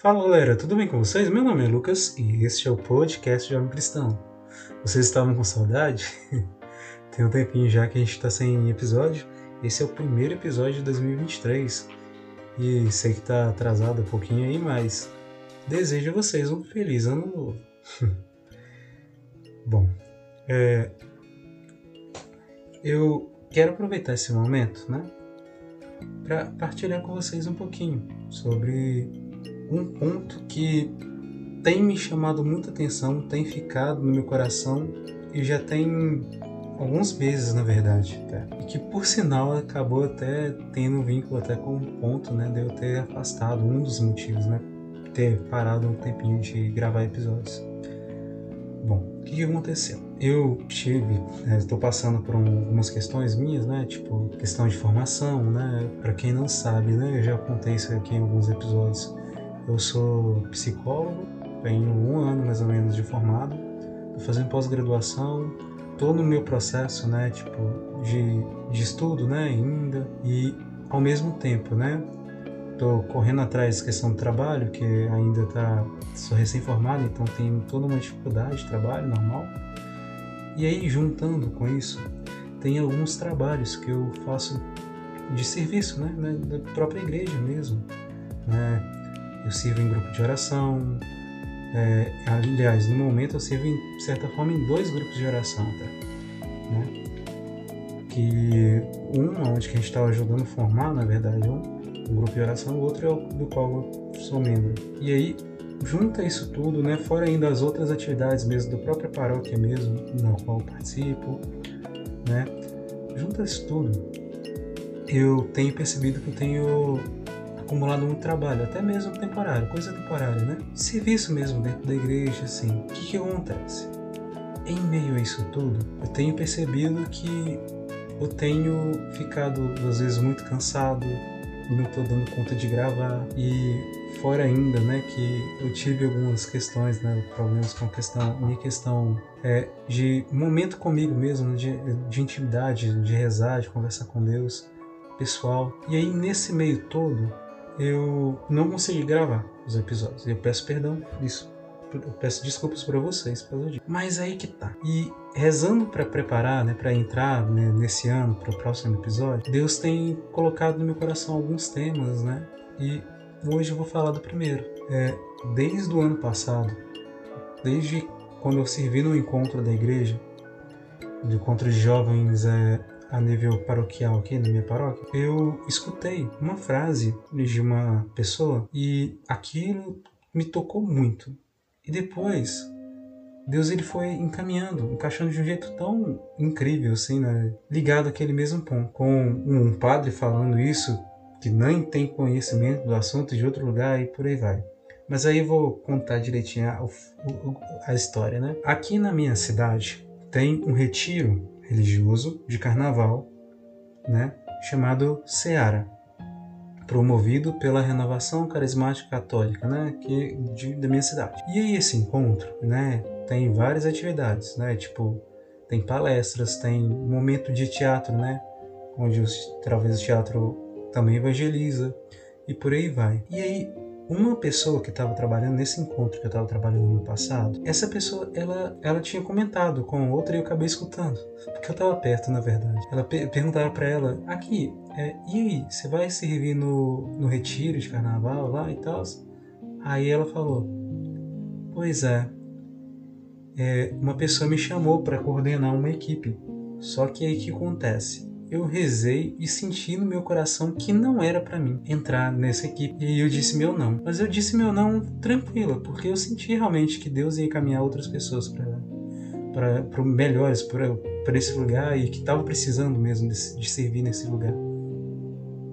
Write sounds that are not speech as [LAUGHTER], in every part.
Fala galera, tudo bem com vocês? Meu nome é Lucas e este é o podcast Homem Cristão. Vocês estavam com saudade? [LAUGHS] Tem um tempinho já que a gente está sem episódio. Esse é o primeiro episódio de 2023 e sei que está atrasado um pouquinho aí, mas desejo a vocês um feliz ano novo. [LAUGHS] Bom, é, eu quero aproveitar esse momento, né, para partilhar com vocês um pouquinho sobre um ponto que tem me chamado muita atenção, tem ficado no meu coração e já tem alguns meses, na verdade, tá? e que por sinal acabou até tendo um vínculo até com um ponto, né, de eu ter afastado um dos motivos, né, ter parado um tempinho de gravar episódios. Bom, o que, aconteceu? Eu tive, estou né, passando por um, algumas questões minhas, né, tipo questão de formação, né, para quem não sabe, né, eu já contei isso aqui em alguns episódios. Eu sou psicólogo, tenho um ano mais ou menos de formado, estou fazendo pós-graduação, estou no meu processo, né, tipo, de, de estudo, né, ainda, e ao mesmo tempo, né, estou correndo atrás da questão do trabalho, que ainda tá, sou recém-formado, então tenho toda uma dificuldade de trabalho normal. E aí, juntando com isso, tem alguns trabalhos que eu faço de serviço, né, da própria igreja mesmo, né, eu sirvo em grupo de oração. É, aliás, no momento eu sirvo, de certa forma, em dois grupos de oração, tá? Né? Que um, onde que a gente estava ajudando a formar, na verdade, um, um grupo de oração, o outro é o do qual eu sou membro. E aí, junta isso tudo, né? Fora ainda as outras atividades mesmo da própria paróquia mesmo, na qual eu participo, né? Junta isso tudo, eu tenho percebido que eu tenho acumulado muito trabalho, até mesmo temporário, coisa temporária, né? Serviço mesmo dentro da igreja, assim. O que, que acontece? Em meio a isso tudo, eu tenho percebido que eu tenho ficado, às vezes, muito cansado, não estou dando conta de gravar e fora ainda, né, que eu tive algumas questões, né, problemas com a questão, minha questão é de momento comigo mesmo, de, de intimidade, de rezar, de conversar com Deus, pessoal. E aí nesse meio todo, eu não consegui gravar os episódios. Eu peço perdão disso. Eu peço desculpas para vocês pelo dia. Mas aí que tá. E rezando para preparar, né, para entrar né, nesse ano para o próximo episódio, Deus tem colocado no meu coração alguns temas, né? E hoje eu vou falar do primeiro. É, desde o ano passado, desde quando eu servi no encontro da igreja, do encontro de jovens é, a nível paroquial aqui na minha paróquia, eu escutei uma frase de uma pessoa e aquilo me tocou muito. E depois, Deus ele foi encaminhando, encaixando de um jeito tão incrível, assim, né? ligado àquele mesmo ponto. Com um padre falando isso, que nem tem conhecimento do assunto de outro lugar e por aí vai. Mas aí eu vou contar direitinho a, a, história, né? Aqui na minha cidade tem um retiro religioso de carnaval, né, chamado Seara, promovido pela Renovação Carismática Católica, né, que de, da minha cidade. E aí esse encontro, né, tem várias atividades, né, tipo tem palestras, tem momento de teatro, né, onde os, talvez o teatro também evangeliza e por aí vai. E aí uma pessoa que estava trabalhando nesse encontro que eu estava trabalhando no passado, essa pessoa ela, ela tinha comentado com outra e eu acabei escutando, porque eu estava perto na verdade. Ela perguntava para ela: aqui, é, e aí, você vai servir no, no retiro de carnaval lá e tal? Aí ela falou: pois é, é uma pessoa me chamou para coordenar uma equipe. Só que aí que acontece? Eu rezei e senti no meu coração que não era para mim entrar nessa equipe. E eu disse meu não. Mas eu disse meu não tranquila, porque eu senti realmente que Deus ia encaminhar outras pessoas para para melhores para esse lugar e que estava precisando mesmo de, de servir nesse lugar.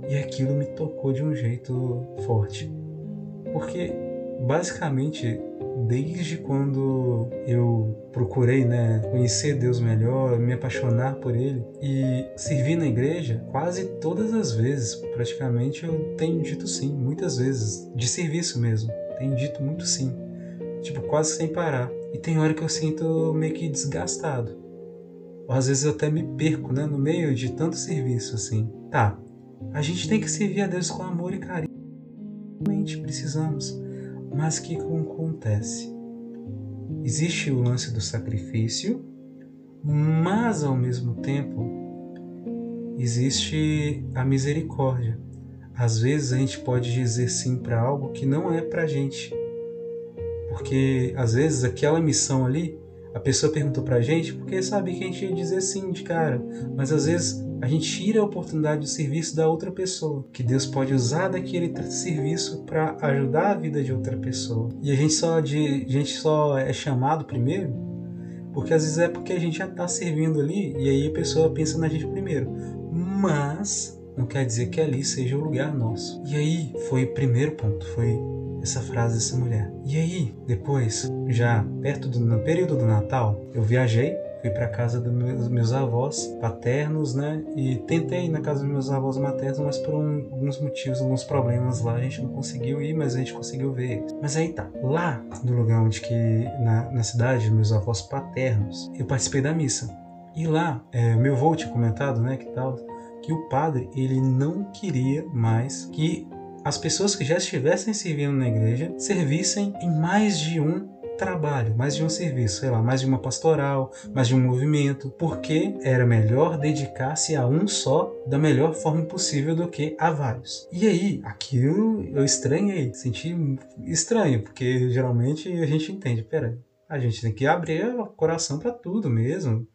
E aquilo me tocou de um jeito forte. Porque basicamente desde quando eu procurei, né, conhecer Deus melhor, me apaixonar por Ele e servir na igreja, quase todas as vezes, praticamente, eu tenho dito sim, muitas vezes, de serviço mesmo, tenho dito muito sim, tipo, quase sem parar. E tem hora que eu sinto meio que desgastado. Ou às vezes eu até me perco, né, no meio de tanto serviço assim. Tá, a gente tem que servir a Deus com amor e carinho. Realmente precisamos Mas o que acontece? Existe o lance do sacrifício, mas ao mesmo tempo existe a misericórdia. Às vezes a gente pode dizer sim para algo que não é para gente, porque às vezes aquela missão ali a pessoa perguntou para gente porque sabia que a gente ia dizer sim de cara, mas às vezes a gente tira a oportunidade do serviço da outra pessoa, que Deus pode usar daquele serviço para ajudar a vida de outra pessoa. E a gente só de, a gente só é chamado primeiro porque às vezes é porque a gente já está servindo ali e aí a pessoa pensa na gente primeiro. Mas não quer dizer que ali seja o lugar nosso. E aí foi o primeiro ponto, foi essa frase dessa mulher. E aí, depois, já perto do no período do Natal, eu viajei fui para casa dos meus, meus, avós paternos, né? E tentei ir na casa dos meus avós maternos, mas por um, alguns motivos, alguns problemas lá, a gente não conseguiu ir, mas a gente conseguiu ver. Mas aí tá, lá no lugar onde que, na, na cidade meus avós paternos, eu participei da missa. E lá, é, meu avô tinha comentado, né, que tal, que o padre, ele não queria mais que as pessoas que já estivessem servindo na igreja servissem em mais de um trabalho, mais de um serviço, sei lá, mais de uma pastoral, mais de um movimento, porque era melhor dedicar-se a um só da melhor forma possível do que a vários. E aí, aquilo eu estranhei, senti estranho, porque geralmente a gente entende, pera, a gente tem que abrir o coração para tudo mesmo.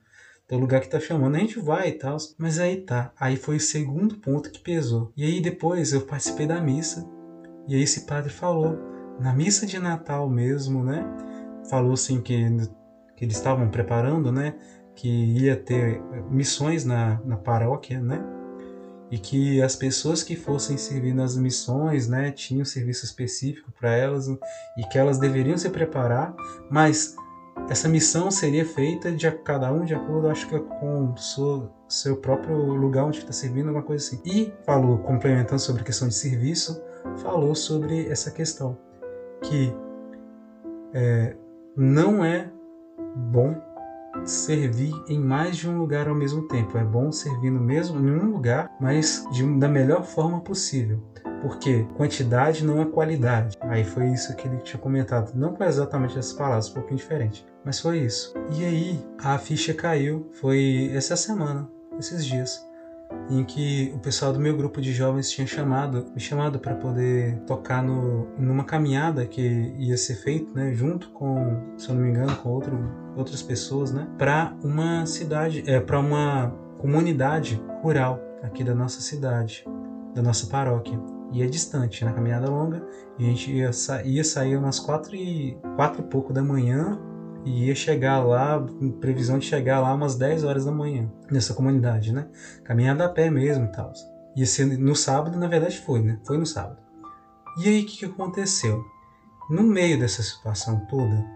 Tem lugar que tá chamando, a gente vai e tal. Mas aí tá. Aí foi o segundo ponto que pesou. E aí depois eu participei da missa. E aí esse padre falou, na missa de Natal mesmo, né? Falou assim que, que eles estavam preparando, né? Que ia ter missões na, na paróquia, né? E que as pessoas que fossem servir nas missões, né, tinham serviço específico para elas e que elas deveriam se preparar, mas essa missão seria feita de cada um de acordo, acho que com seu, seu próprio lugar onde está servindo, alguma coisa assim. E falou, complementando sobre a questão de serviço, falou sobre essa questão que é, não é bom servir em mais de um lugar ao mesmo tempo. É bom servir no mesmo em um lugar, mas de, da melhor forma possível. Porque quantidade não é qualidade. Aí foi isso que ele tinha comentado. Não foi exatamente essas palavras, um pouquinho diferente. Mas foi isso. E aí a ficha caiu. Foi essa semana, esses dias em que o pessoal do meu grupo de jovens tinha chamado, me chamado para poder tocar no, numa caminhada que ia ser feita, né, junto com, se eu não me engano, com outro, outras pessoas, né, para uma cidade, é, para uma comunidade rural aqui da nossa cidade, da nossa paróquia. E é distante, na caminhada longa, e a gente ia, sa ia sair umas quatro e, quatro e pouco da manhã e ia chegar lá, previsão de chegar lá umas 10 horas da manhã, nessa comunidade, né? Caminhada a pé mesmo e tal. Ia ser no sábado, na verdade foi, né? Foi no sábado. E aí o que, que aconteceu? No meio dessa situação toda,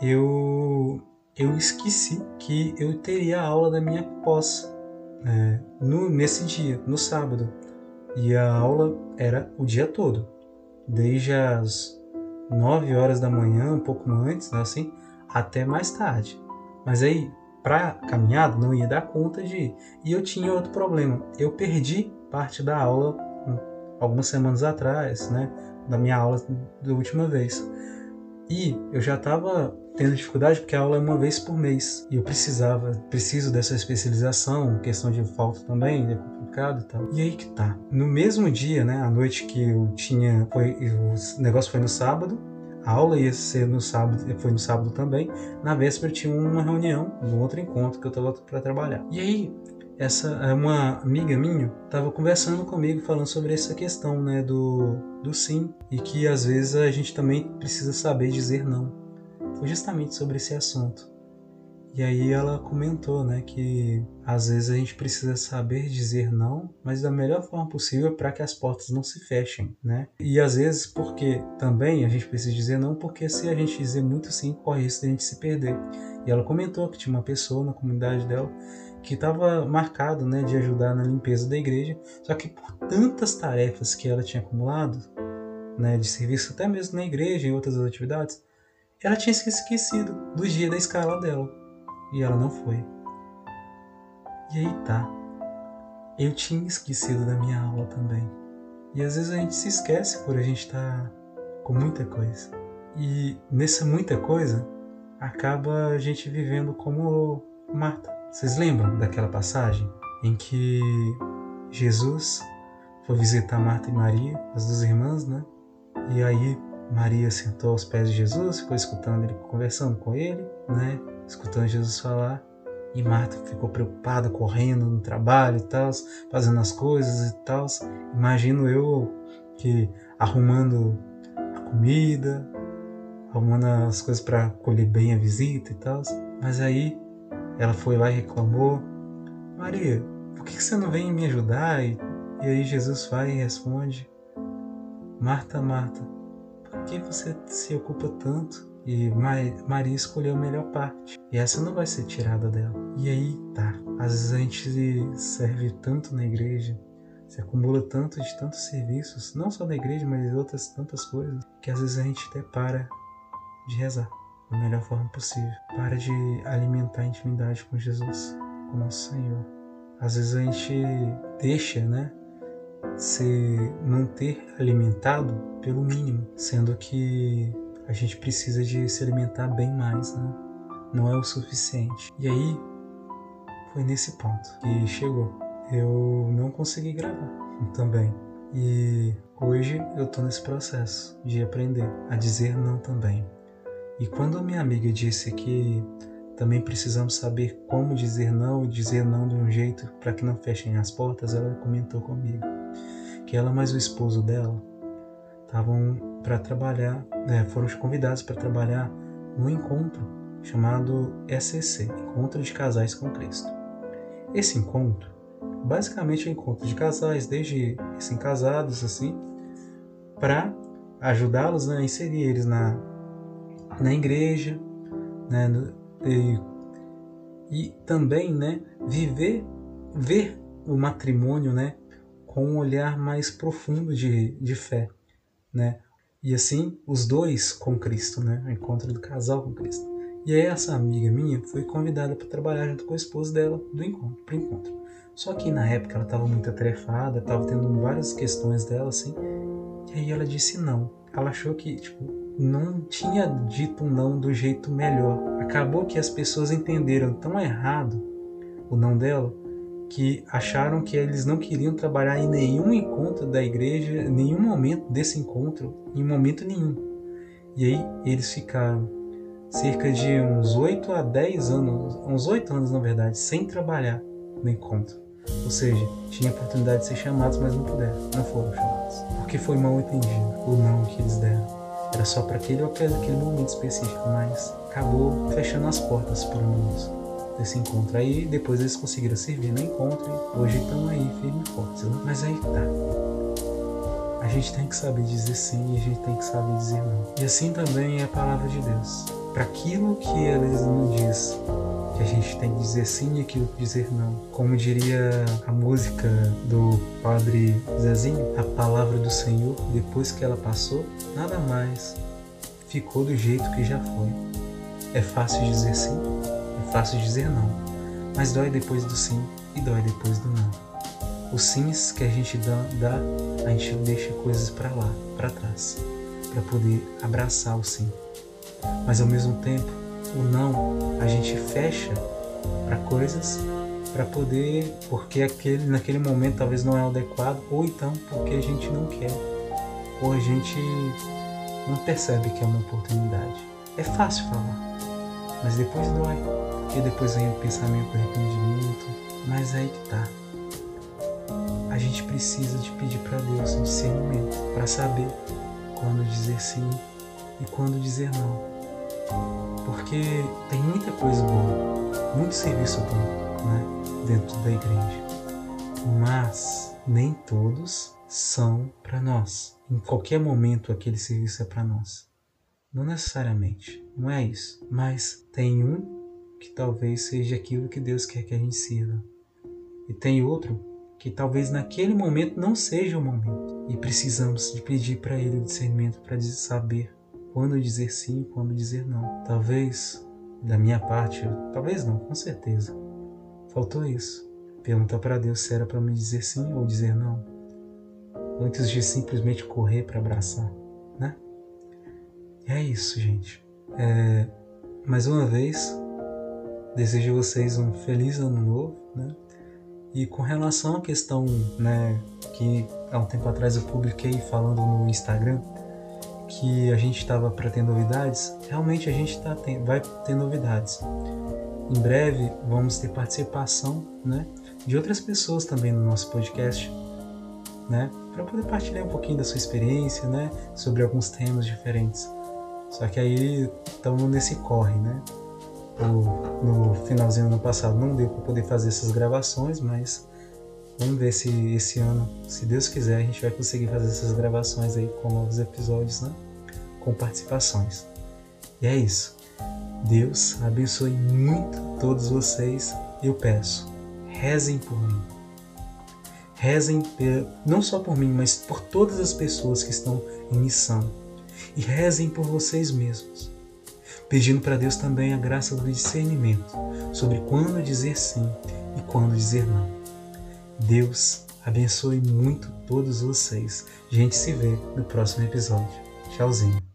eu eu esqueci que eu teria a aula da minha pós né, no, nesse dia, no sábado. E a aula era o dia todo, desde as 9 horas da manhã, um pouco antes, né, assim, até mais tarde. Mas aí, para caminhada, não ia dar conta de ir. E eu tinha outro problema. Eu perdi parte da aula hum, algumas semanas atrás, né? Da minha aula da última vez. E eu já estava tendo dificuldade porque a aula é uma vez por mês. E eu precisava, preciso dessa especialização, questão de falta também, é complicado e tal. E aí que tá. No mesmo dia, né? A noite que eu tinha. Foi, o negócio foi no sábado aula ia ser no sábado, foi no sábado também. Na véspera tinha uma reunião, um outro encontro que eu estava para trabalhar. E aí, essa uma amiga minha estava conversando comigo falando sobre essa questão, né, do do sim e que às vezes a gente também precisa saber dizer não. Foi justamente sobre esse assunto. E aí ela comentou, né, que às vezes a gente precisa saber dizer não, mas da melhor forma possível para que as portas não se fechem, né? E às vezes porque também a gente precisa dizer não, porque se a gente dizer muito sim, corre risco de a gente se perder. E ela comentou que tinha uma pessoa na comunidade dela que estava marcado, né, de ajudar na limpeza da igreja, só que por tantas tarefas que ela tinha acumulado, né, de serviço até mesmo na igreja e outras atividades, ela tinha se esquecido do dia da escala dela e ela não foi. E aí tá. Eu tinha esquecido da minha aula também. E às vezes a gente se esquece por a gente estar tá com muita coisa. E nessa muita coisa, acaba a gente vivendo como Marta. Vocês lembram daquela passagem em que Jesus foi visitar Marta e Maria, as duas irmãs, né? E aí Maria sentou aos pés de Jesus, ficou escutando ele, conversando com ele, né? Escutando Jesus falar. E Marta ficou preocupada, correndo no trabalho e tal, fazendo as coisas e tal. Imagino eu que arrumando a comida, arrumando as coisas para colher bem a visita e tal. Mas aí ela foi lá e reclamou: Maria, por que você não vem me ajudar? E, aí Jesus vai e responde: Marta, Marta, por que você se ocupa tanto? E Maria escolheu a melhor parte. E essa não vai ser tirada dela. E aí tá. Às vezes a gente serve tanto na igreja, se acumula tanto de tantos serviços, não só na igreja, mas de outras tantas coisas, que às vezes a gente até para de rezar da melhor forma possível. Para de alimentar a intimidade com Jesus, com nosso Senhor. Às vezes a gente deixa, né, se manter alimentado pelo mínimo, sendo que a gente precisa de se alimentar bem mais, né? Não é o suficiente. E aí foi nesse ponto que chegou. Eu não consegui gravar [LAUGHS] também. E hoje eu tô nesse processo de aprender a dizer não também. E quando a minha amiga disse que também precisamos saber como dizer não e dizer não de um jeito para que não fechem as portas, ela comentou comigo que ela mais o esposo dela estavam para trabalhar, né, foram convidados para trabalhar no encontro chamado ECC, Encontro de Casais com Cristo. Esse encontro, basicamente é um encontro de casais, desde recém-casados assim, para ajudá-los né, a inserir eles na, na igreja, né, e, e também né, viver, ver o matrimônio né, com um olhar mais profundo de, de fé, né? E assim, os dois com Cristo, né? O encontro do casal com Cristo. E aí essa amiga minha foi convidada para trabalhar junto com o esposo dela do encontro, pro encontro. Só que na época ela estava muito atarefada, estava tendo várias questões dela assim, e aí ela disse não. Ela achou que, tipo, não tinha dito não do jeito melhor. Acabou que as pessoas entenderam tão errado o não dela que acharam que eles não queriam trabalhar em nenhum encontro da igreja, nenhum momento desse encontro, em momento nenhum. E aí eles ficaram cerca de uns 8 a 10 anos, uns 8 anos na verdade, sem trabalhar no encontro. Ou seja, tinha a oportunidade de ser chamados, mas não puderam, não foram chamados. Porque foi mal entendido o não que eles deram. Era só para aquele, aquele momento específico, mas acabou fechando as portas para nós desse encontro. Aí depois eles conseguiram servir no encontro e hoje estão aí firmes e fortes. Mas aí tá. A gente tem que saber dizer sim e a gente tem que saber dizer não. E assim também é a palavra de Deus. Para aquilo que eles nos diz que a gente tem que dizer sim e aquilo que dizer não. Como diria a música do Padre Zezinho, a palavra do Senhor, depois que ela passou, nada mais ficou do jeito que já foi. É fácil dizer sim, fácil dizer não, mas dói depois do sim e dói depois do não. Os sims que a gente dá, dá a gente deixa coisas para lá, para trás, para poder abraçar o sim. Mas ao mesmo tempo, o não a gente fecha para coisas para poder, porque aquele naquele momento talvez não é adequado, ou então porque a gente não quer, ou a gente não percebe que é uma oportunidade. É fácil falar, mas depois dói. Porque depois vem o pensamento do arrependimento. Mas aí que tá. A gente precisa de pedir para Deus um discernimento para saber quando dizer sim e quando dizer não. Porque tem muita coisa boa, muito serviço bom né, dentro da igreja. Mas nem todos são para nós. Em qualquer momento aquele serviço é para nós. Não necessariamente, não é isso. Mas tem um que talvez seja aquilo que Deus quer que a gente sirva. E tem outro que talvez naquele momento não seja o momento. E precisamos de pedir para Ele o discernimento para saber quando dizer sim e quando dizer não. Talvez, da minha parte, talvez não, com certeza. Faltou isso. Perguntar para Deus se era para me dizer sim ou dizer não. Antes de simplesmente correr para abraçar, né? é isso, gente. É, mais uma vez, desejo a vocês um feliz ano novo, né? E com relação à questão, né, que há um tempo atrás eu publiquei falando no Instagram que a gente estava para ter novidades, realmente a gente tá tem, vai ter novidades. Em breve vamos ter participação, né, de outras pessoas também no nosso podcast, né, para poder partilhar um pouquinho da sua experiência, né, sobre alguns temas diferentes. Só que aí estamos nesse corre, né? O, no finalzinho do ano passado não deu para poder fazer essas gravações, mas vamos ver se esse ano, se Deus quiser, a gente vai conseguir fazer essas gravações aí com novos episódios, né? Com participações. E é isso. Deus abençoe muito todos vocês. Eu peço, rezem por mim. Rezem não só por mim, mas por todas as pessoas que estão em missão. E rezem por vocês mesmos pedindo para Deus também a graça do discernimento sobre quando dizer sim e quando dizer não. Deus abençoe muito todos vocês. A gente se vê no próximo episódio. Tchauzinho.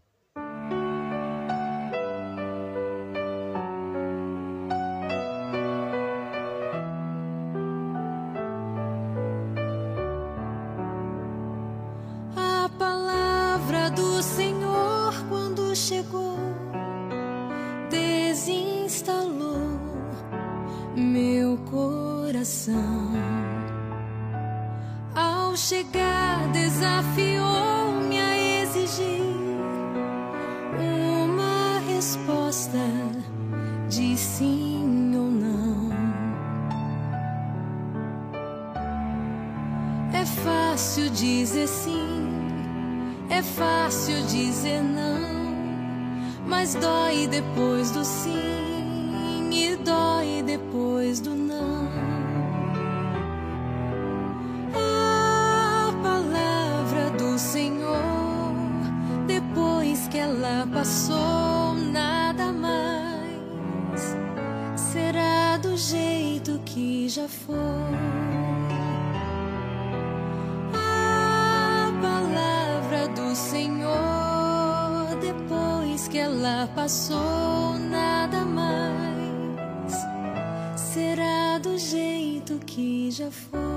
Dizer sim, é fácil dizer não. Mas dói depois do sim e dói depois do não. A palavra do Senhor, depois que ela passou, nada mais será do jeito que já foi. Que ela passou, nada mais será do jeito que já foi.